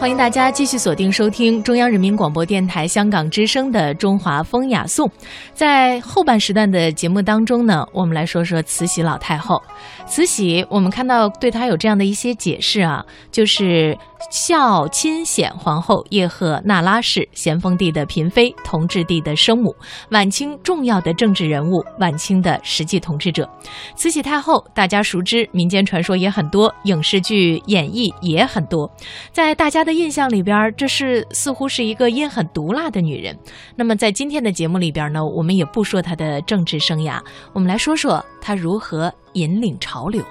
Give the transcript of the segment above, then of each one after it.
欢迎大家继续锁定收听中央人民广播电台香港之声的《中华风雅颂》。在后半时段的节目当中呢，我们来说说慈禧老太后。慈禧，我们看到对她有这样的一些解释啊，就是孝亲显皇后叶赫那拉氏，咸丰帝的嫔妃，同治帝的生母，晚清重要的政治人物，晚清的实际统治者。慈禧太后大家熟知，民间传说也很多，影视剧演绎也很多，在大家。的印象里边，这是似乎是一个阴狠毒辣的女人。那么在今天的节目里边呢，我们也不说她的政治生涯，我们来说说她如何引领潮流。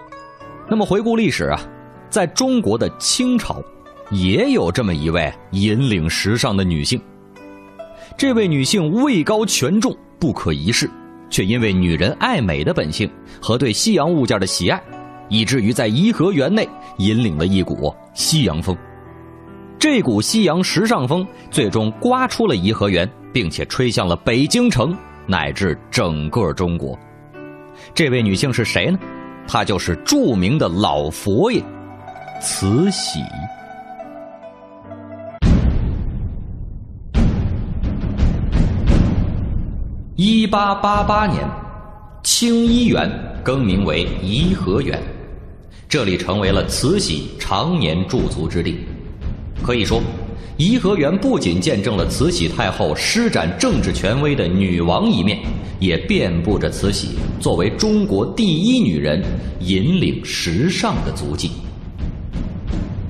那么回顾历史啊，在中国的清朝，也有这么一位引领时尚的女性。这位女性位高权重，不可一世，却因为女人爱美的本性和对西洋物件的喜爱，以至于在颐和园内引领了一股西洋风。这股西洋时尚风最终刮出了颐和园，并且吹向了北京城乃至整个中国。这位女性是谁呢？她就是著名的老佛爷慈禧。一八八八年，清漪园更名为颐和园，这里成为了慈禧常年驻足之地。可以说，颐和园不仅见证了慈禧太后施展政治权威的女王一面，也遍布着慈禧作为中国第一女人引领时尚的足迹。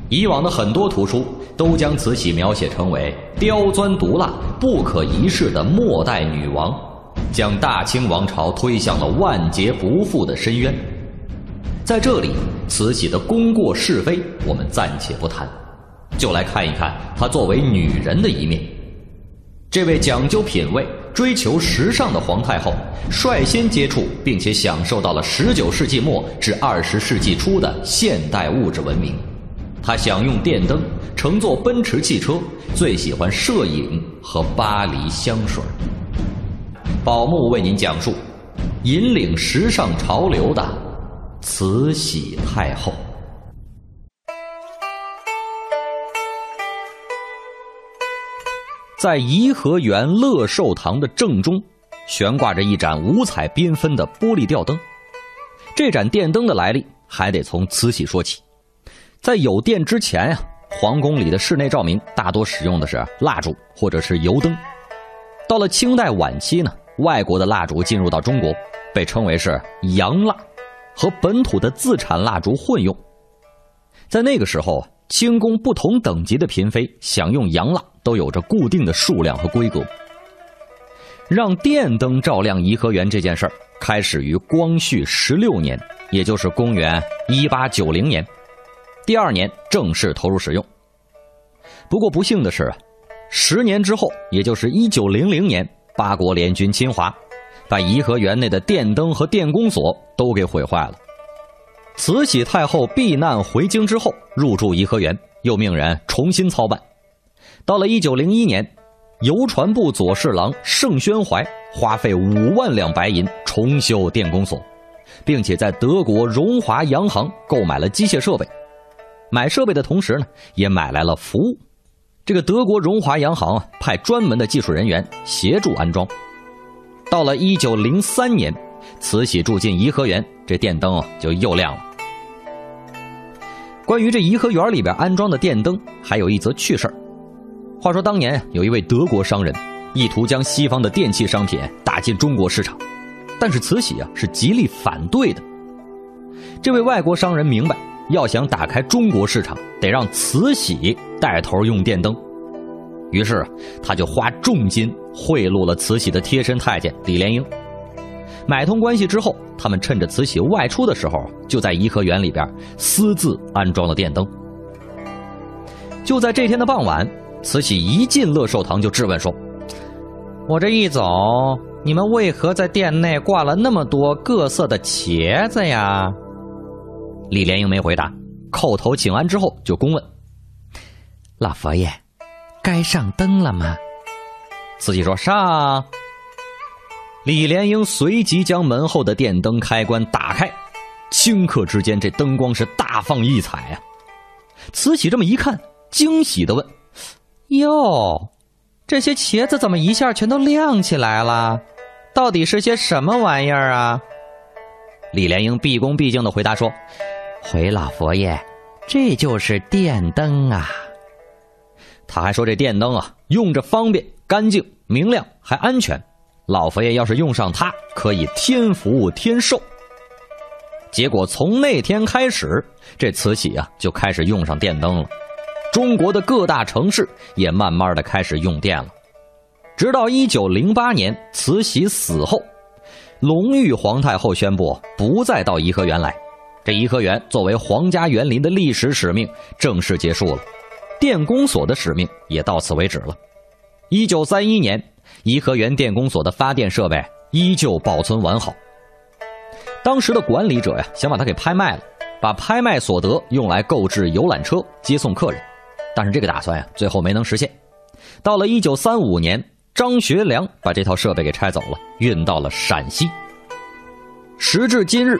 以往的很多图书都将慈禧描写成为刁钻毒辣、不可一世的末代女王，将大清王朝推向了万劫不复的深渊。在这里，慈禧的功过是非，我们暂且不谈。就来看一看她作为女人的一面。这位讲究品味、追求时尚的皇太后，率先接触并且享受到了19世纪末至20世纪初的现代物质文明。她享用电灯，乘坐奔驰汽车，最喜欢摄影和巴黎香水。宝木为您讲述引领时尚潮流的慈禧太后。在颐和园乐寿堂的正中，悬挂着一盏五彩缤纷的玻璃吊灯。这盏电灯的来历还得从慈禧说起。在有电之前呀，皇宫里的室内照明大多使用的是蜡烛或者是油灯。到了清代晚期呢，外国的蜡烛进入到中国，被称为是洋蜡，和本土的自产蜡烛混用。在那个时候。清宫不同等级的嫔妃享用洋蜡都有着固定的数量和规格。让电灯照亮颐和园这件事儿，开始于光绪十六年，也就是公元一八九零年，第二年正式投入使用。不过不幸的是，十年之后，也就是一九零零年，八国联军侵华，把颐和园内的电灯和电工所都给毁坏了。慈禧太后避难回京之后，入住颐和园，又命人重新操办。到了一九零一年，邮传部左侍郎盛宣怀花费五万两白银重修电工所，并且在德国荣华洋行购买了机械设备。买设备的同时呢，也买来了服务。这个德国荣华洋行啊，派专门的技术人员协助安装。到了一九零三年，慈禧住进颐和园，这电灯啊就又亮了。关于这颐和园里边安装的电灯，还有一则趣事儿。话说当年有一位德国商人，意图将西方的电器商品打进中国市场，但是慈禧啊是极力反对的。这位外国商人明白，要想打开中国市场，得让慈禧带头用电灯，于是他就花重金贿赂了慈禧的贴身太监李莲英。买通关系之后，他们趁着慈禧外出的时候，就在颐和园里边私自安装了电灯。就在这天的傍晚，慈禧一进乐寿堂就质问说：“我这一走，你们为何在殿内挂了那么多各色的茄子呀？”李莲英没回答，叩头请安之后就公问：“老佛爷，该上灯了吗？”慈禧说：“上。”李莲英随即将门后的电灯开关打开，顷刻之间，这灯光是大放异彩啊！慈禧这么一看，惊喜的问：“哟，这些茄子怎么一下全都亮起来了？到底是些什么玩意儿啊？”李莲英毕恭毕敬的回答说：“回老佛爷，这就是电灯啊。”他还说：“这电灯啊，用着方便、干净、明亮，还安全。老佛爷要是用上它，可以天福天寿。”结果从那天开始，这慈禧啊就开始用上电灯了。中国的各大城市也慢慢的开始用电了。直到一九零八年，慈禧死后，隆裕皇太后宣布不再到颐和园来。这颐和园作为皇家园林的历史使命正式结束了，电工所的使命也到此为止了。一九三一年，颐和园电工所的发电设备依旧保存完好。当时的管理者呀，想把它给拍卖了，把拍卖所得用来购置游览车接送客人，但是这个打算呀，最后没能实现。到了一九三五年，张学良把这套设备给拆走了，运到了陕西。时至今日，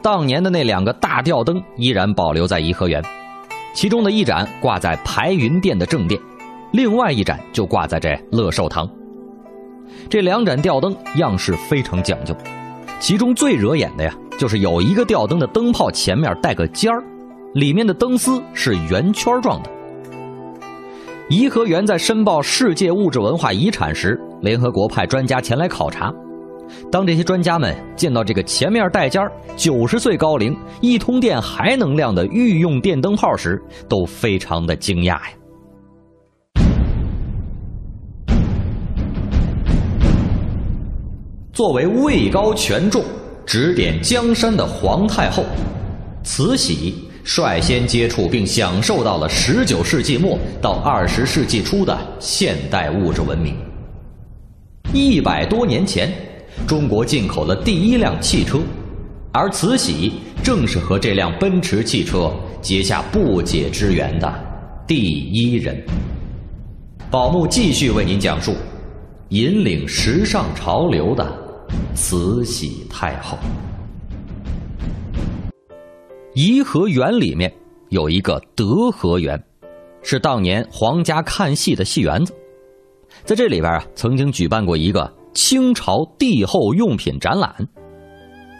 当年的那两个大吊灯依然保留在颐和园，其中的一盏挂在排云殿的正殿，另外一盏就挂在这乐寿堂。这两盏吊灯样式非常讲究。其中最惹眼的呀，就是有一个吊灯的灯泡前面带个尖儿，里面的灯丝是圆圈状的。颐和园在申报世界物质文化遗产时，联合国派专家前来考察。当这些专家们见到这个前面带尖儿、九十岁高龄、一通电还能亮的御用电灯泡时，都非常的惊讶呀。作为位高权重、指点江山的皇太后，慈禧率先接触并享受到了十九世纪末到二十世纪初的现代物质文明。一百多年前，中国进口了第一辆汽车，而慈禧正是和这辆奔驰汽车结下不解之缘的第一人。宝木继续为您讲述，引领时尚潮流的。慈禧太后，颐和园里面有一个德和园，是当年皇家看戏的戏园子。在这里边啊，曾经举办过一个清朝帝后用品展览。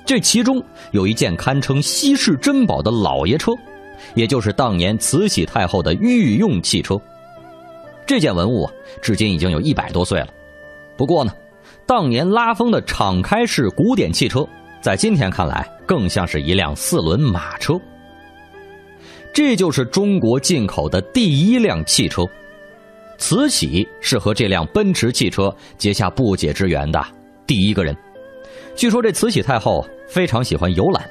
这其中有一件堪称稀世珍宝的老爷车，也就是当年慈禧太后的御用汽车。这件文物啊，至今已经有一百多岁了。不过呢。当年拉风的敞开式古典汽车，在今天看来更像是一辆四轮马车。这就是中国进口的第一辆汽车，慈禧是和这辆奔驰汽车结下不解之缘的第一个人。据说这慈禧太后非常喜欢游览，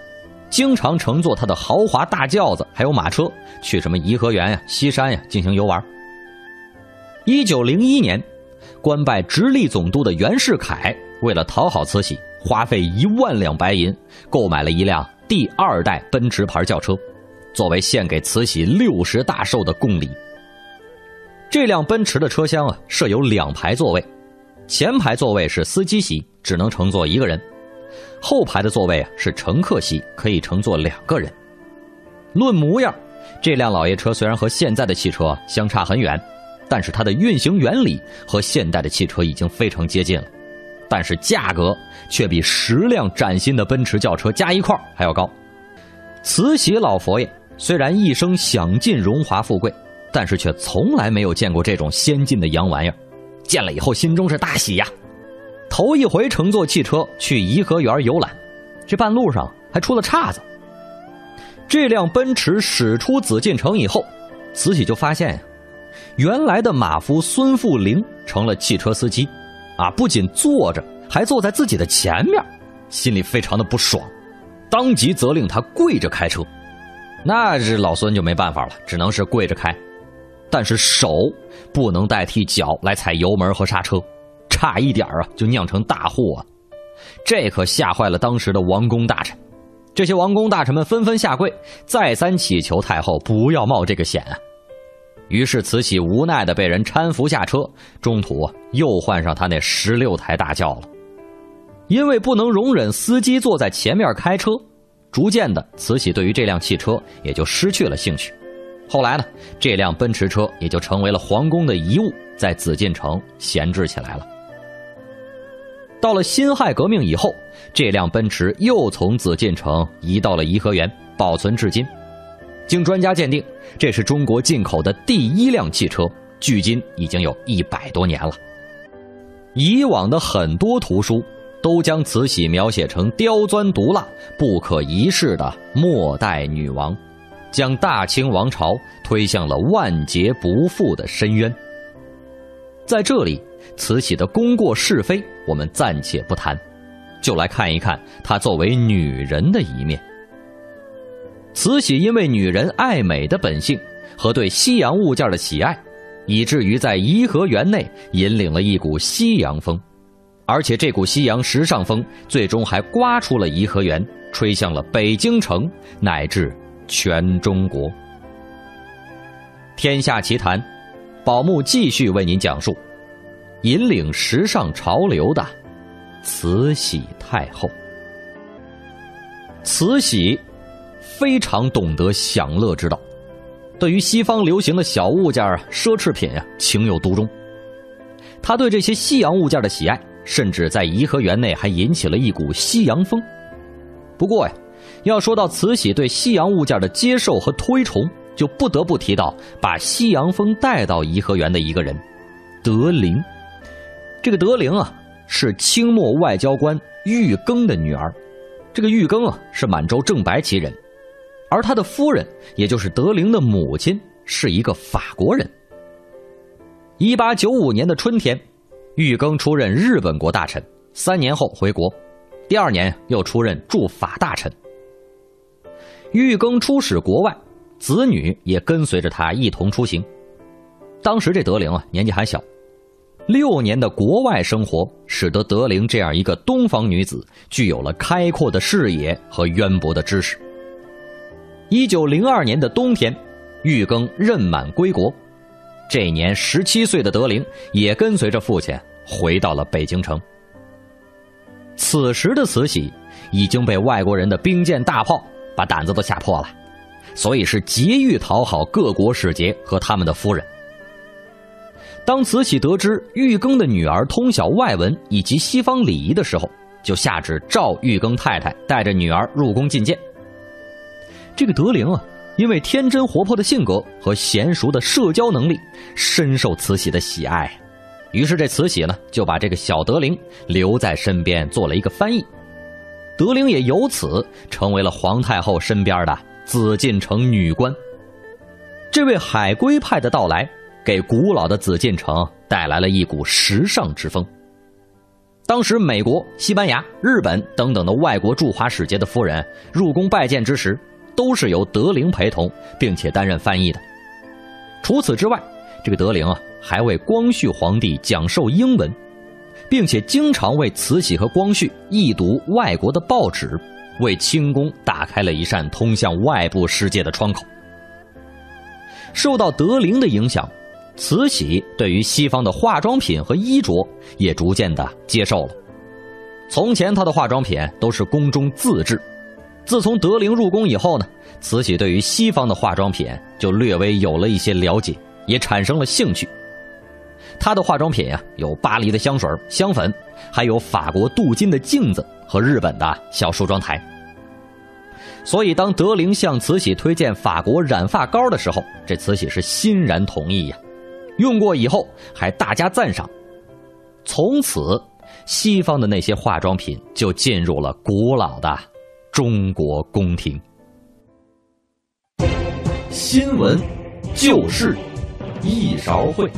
经常乘坐她的豪华大轿子还有马车去什么颐和园呀、西山呀进行游玩。一九零一年。官拜直隶总督的袁世凯，为了讨好慈禧，花费一万两白银购买了一辆第二代奔驰牌轿车，作为献给慈禧六十大寿的贡礼。这辆奔驰的车厢啊，设有两排座位，前排座位是司机席，只能乘坐一个人；后排的座位啊是乘客席，可以乘坐两个人。论模样，这辆老爷车虽然和现在的汽车相差很远。但是它的运行原理和现代的汽车已经非常接近了，但是价格却比十辆崭新的奔驰轿车加一块还要高。慈禧老佛爷虽然一生享尽荣华富贵，但是却从来没有见过这种先进的洋玩意儿，见了以后心中是大喜呀。头一回乘坐汽车去颐和园游览，这半路上还出了岔子。这辆奔驰驶出紫禁城以后，慈禧就发现呀。原来的马夫孙富龄成了汽车司机，啊，不仅坐着，还坐在自己的前面，心里非常的不爽，当即责令他跪着开车。那这老孙就没办法了，只能是跪着开，但是手不能代替脚来踩油门和刹车，差一点啊就酿成大祸啊！这可吓坏了当时的王公大臣，这些王公大臣们纷纷下跪，再三祈求太后不要冒这个险啊！于是慈禧无奈的被人搀扶下车，中途又换上他那十六台大轿了。因为不能容忍司机坐在前面开车，逐渐的慈禧对于这辆汽车也就失去了兴趣。后来呢，这辆奔驰车也就成为了皇宫的遗物，在紫禁城闲置起来了。到了辛亥革命以后，这辆奔驰又从紫禁城移到了颐和园，保存至今。经专家鉴定，这是中国进口的第一辆汽车，距今已经有一百多年了。以往的很多图书都将慈禧描写成刁钻毒辣、不可一世的末代女王，将大清王朝推向了万劫不复的深渊。在这里，慈禧的功过是非我们暂且不谈，就来看一看她作为女人的一面。慈禧因为女人爱美的本性和对西洋物件的喜爱。以至于在颐和园内引领了一股西洋风，而且这股西洋时尚风最终还刮出了颐和园，吹向了北京城乃至全中国。天下奇谈，宝木继续为您讲述引领时尚潮流的慈禧太后。慈禧非常懂得享乐之道。对于西方流行的小物件啊、奢侈品呀，情有独钟。他对这些西洋物件的喜爱，甚至在颐和园内还引起了一股西洋风。不过呀，要说到慈禧对西洋物件的接受和推崇，就不得不提到把西洋风带到颐和园的一个人——德龄。这个德龄啊，是清末外交官玉庚的女儿。这个玉庚啊，是满洲正白旗人。而他的夫人，也就是德龄的母亲，是一个法国人。一八九五年的春天，玉庚出任日本国大臣，三年后回国，第二年又出任驻法大臣。玉庚出使国外，子女也跟随着他一同出行。当时这德龄啊，年纪还小，六年的国外生活，使得德龄这样一个东方女子，具有了开阔的视野和渊博的知识。一九零二年的冬天，玉庚任满归国。这年十七岁的德龄也跟随着父亲回到了北京城。此时的慈禧已经被外国人的兵舰大炮把胆子都吓破了，所以是急于讨好各国使节和他们的夫人。当慈禧得知玉庚的女儿通晓外文以及西方礼仪的时候，就下旨召玉庚太太带着女儿入宫觐见。这个德龄啊，因为天真活泼的性格和娴熟的社交能力，深受慈禧的喜爱。于是这慈禧呢，就把这个小德龄留在身边做了一个翻译。德龄也由此成为了皇太后身边的紫禁城女官。这位海归派的到来，给古老的紫禁城带来了一股时尚之风。当时，美国、西班牙、日本等等的外国驻华使节的夫人入宫拜见之时。都是由德龄陪同，并且担任翻译的。除此之外，这个德龄啊，还为光绪皇帝讲授英文，并且经常为慈禧和光绪译读外国的报纸，为清宫打开了一扇通向外部世界的窗口。受到德龄的影响，慈禧对于西方的化妆品和衣着也逐渐的接受了。从前，她的化妆品都是宫中自制。自从德龄入宫以后呢，慈禧对于西方的化妆品就略微有了一些了解，也产生了兴趣。她的化妆品呀，有巴黎的香水、香粉，还有法国镀金的镜子和日本的小梳妆台。所以，当德龄向慈禧推荐法国染发膏的时候，这慈禧是欣然同意呀。用过以后还大加赞赏。从此，西方的那些化妆品就进入了古老的。中国宫廷新闻旧事一勺烩，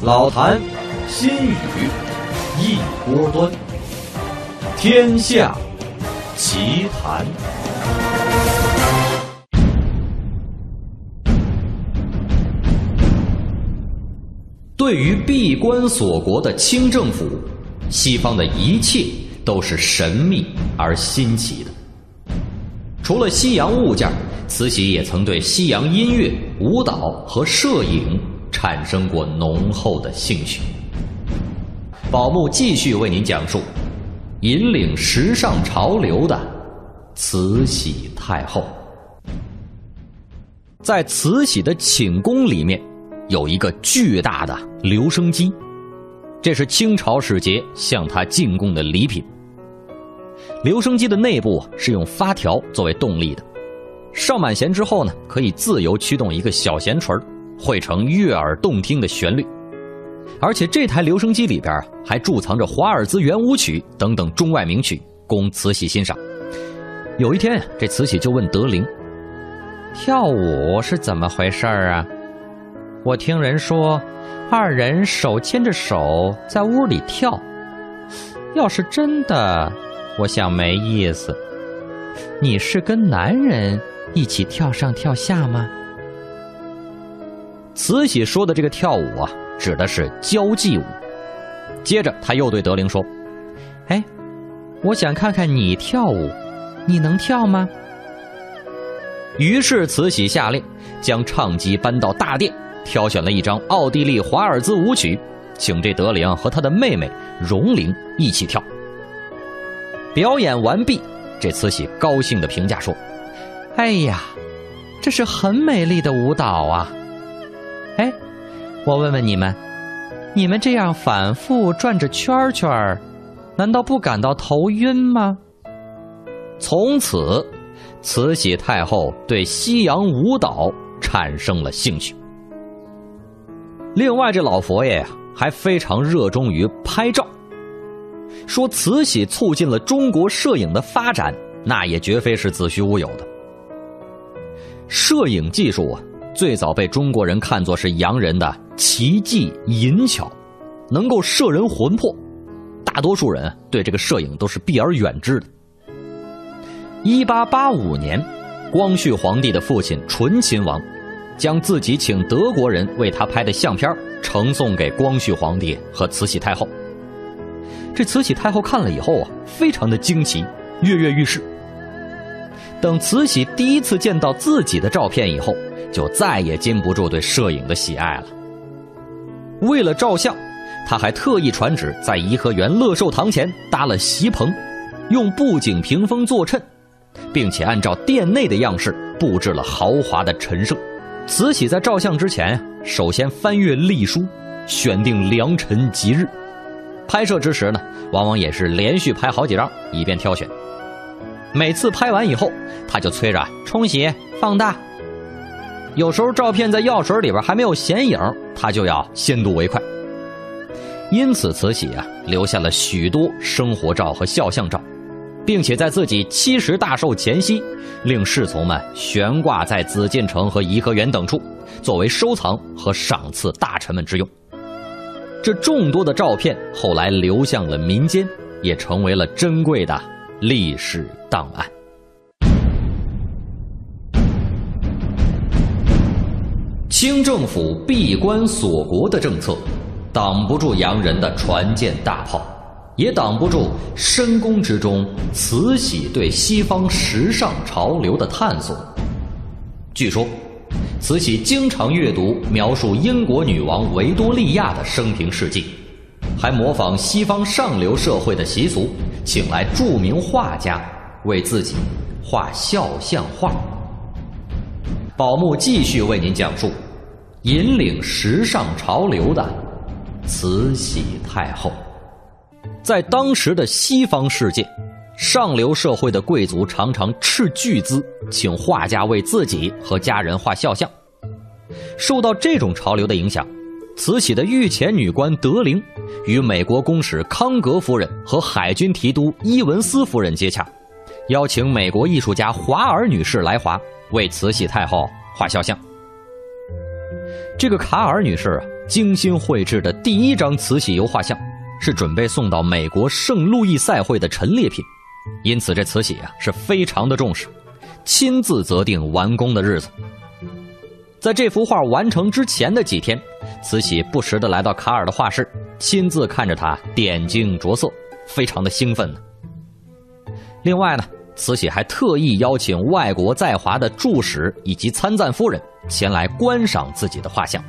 老坛新语一锅端，天下奇谈。对于闭关锁国的清政府，西方的一切都是神秘而新奇的。除了西洋物件，慈禧也曾对西洋音乐、舞蹈和摄影产生过浓厚的兴趣。宝木继续为您讲述引领时尚潮流的慈禧太后。在慈禧的寝宫里面有一个巨大的留声机，这是清朝使节向她进贡的礼品。留声机的内部是用发条作为动力的，上满弦之后呢，可以自由驱动一个小弦锤，汇成悦耳动听的旋律。而且这台留声机里边还贮藏着华尔兹圆舞曲等等中外名曲，供慈禧欣赏。有一天，这慈禧就问德龄：“跳舞是怎么回事啊？我听人说，二人手牵着手在屋里跳。要是真的，我想没意思。你是跟男人一起跳上跳下吗？”慈禧说的这个跳舞啊。指的是交际舞。接着，他又对德龄说：“哎，我想看看你跳舞，你能跳吗？”于是，慈禧下令将唱机搬到大殿，挑选了一张奥地利华尔兹舞曲，请这德龄和他的妹妹荣龄一起跳。表演完毕，这慈禧高兴的评价说：“哎呀，这是很美丽的舞蹈啊！哎。”我问问你们，你们这样反复转着圈圈难道不感到头晕吗？从此，慈禧太后对西洋舞蹈产生了兴趣。另外，这老佛爷呀，还非常热衷于拍照，说慈禧促进了中国摄影的发展，那也绝非是子虚乌有的。摄影技术啊。最早被中国人看作是洋人的奇技淫巧，能够摄人魂魄，大多数人对这个摄影都是避而远之的。一八八五年，光绪皇帝的父亲醇亲王，将自己请德国人为他拍的相片呈送给光绪皇帝和慈禧太后。这慈禧太后看了以后啊，非常的惊奇，跃跃欲试。等慈禧第一次见到自己的照片以后。就再也禁不住对摄影的喜爱了。为了照相，他还特意传旨在颐和园乐寿堂前搭了席棚，用布景屏风作衬，并且按照殿内的样式布置了豪华的陈设。慈禧在照相之前，首先翻阅历书，选定良辰吉日。拍摄之时呢，往往也是连续拍好几张，以便挑选。每次拍完以后，他就催着冲洗、放大。有时候照片在药水里边还没有显影，他就要先睹为快。因此，慈禧啊留下了许多生活照和肖像照，并且在自己七十大寿前夕，令侍从们悬挂在紫禁城和颐和园等处，作为收藏和赏赐大臣们之用。这众多的照片后来流向了民间，也成为了珍贵的历史档案。清政府闭关锁国的政策，挡不住洋人的船舰大炮，也挡不住深宫之中慈禧对西方时尚潮流的探索。据说，慈禧经常阅读描述英国女王维多利亚的生平事迹，还模仿西方上流社会的习俗，请来著名画家为自己画肖像画。宝木继续为您讲述。引领时尚潮流的慈禧太后，在当时的西方世界，上流社会的贵族常常斥巨资请画家为自己和家人画肖像。受到这种潮流的影响，慈禧的御前女官德龄与美国公使康格夫人和海军提督伊文斯夫人接洽，邀请美国艺术家华尔女士来华为慈禧太后画肖像。这个卡尔女士啊精心绘制的第一张慈禧油画像，是准备送到美国圣路易赛会的陈列品，因此这慈禧啊是非常的重视，亲自择定完工的日子。在这幅画完成之前的几天，慈禧不时的来到卡尔的画室，亲自看着他点睛着色，非常的兴奋呢。另外呢。慈禧还特意邀请外国在华的驻使以及参赞夫人前来观赏自己的画像。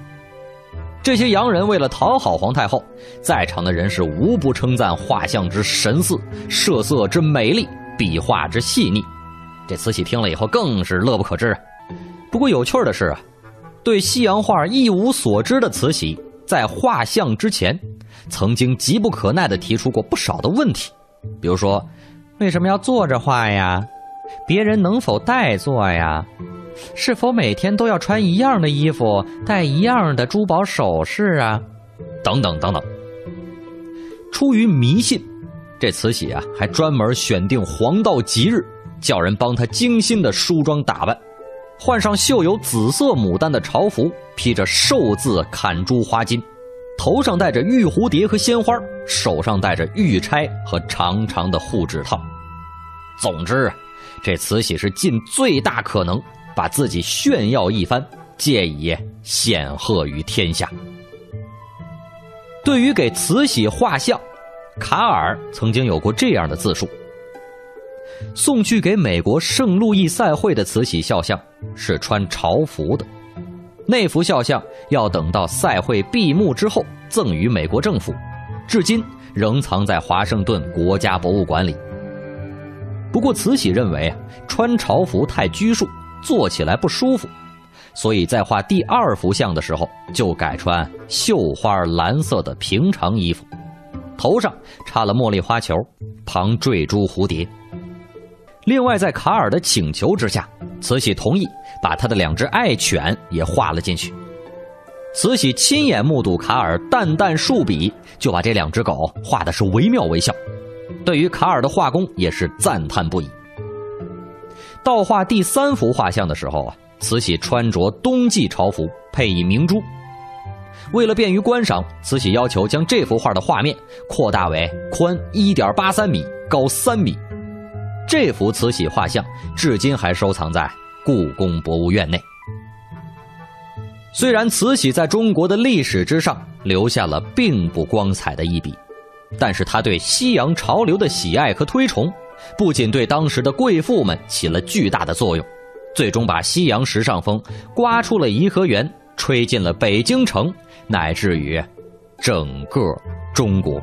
这些洋人为了讨好皇太后，在场的人是无不称赞画像之神似、设色之美丽、笔画之细腻。这慈禧听了以后更是乐不可支，不过有趣的是啊，对西洋画一无所知的慈禧，在画像之前，曾经急不可耐地提出过不少的问题，比如说，为什么要坐着画呀？别人能否代坐呀？是否每天都要穿一样的衣服，戴一样的珠宝首饰啊？等等等等。出于迷信，这慈禧啊，还专门选定黄道吉日，叫人帮她精心的梳妆打扮。换上绣有紫色牡丹的朝服，披着寿字砍珠花巾，头上戴着玉蝴蝶和鲜花，手上戴着玉钗和长长的护指套。总之，这慈禧是尽最大可能把自己炫耀一番，借以显赫于天下。对于给慈禧画像，卡尔曾经有过这样的自述。送去给美国圣路易赛会的慈禧肖像是穿朝服的，那幅肖像要等到赛会闭幕之后赠予美国政府，至今仍藏在华盛顿国家博物馆里。不过慈禧认为啊，穿朝服太拘束，坐起来不舒服，所以在画第二幅像的时候就改穿绣花蓝色的平常衣服，头上插了茉莉花球，旁缀珠蝴蝶。另外，在卡尔的请求之下，慈禧同意把他的两只爱犬也画了进去。慈禧亲眼目睹卡尔淡淡数笔，就把这两只狗画的是惟妙惟肖，对于卡尔的画工也是赞叹不已。到画第三幅画像的时候啊，慈禧穿着冬季朝服，配以明珠。为了便于观赏，慈禧要求将这幅画的画面扩大为宽一点八三米，高三米。这幅慈禧画像至今还收藏在故宫博物院内。虽然慈禧在中国的历史之上留下了并不光彩的一笔，但是她对西洋潮流的喜爱和推崇，不仅对当时的贵妇们起了巨大的作用，最终把西洋时尚风刮出了颐和园，吹进了北京城，乃至于整个中国。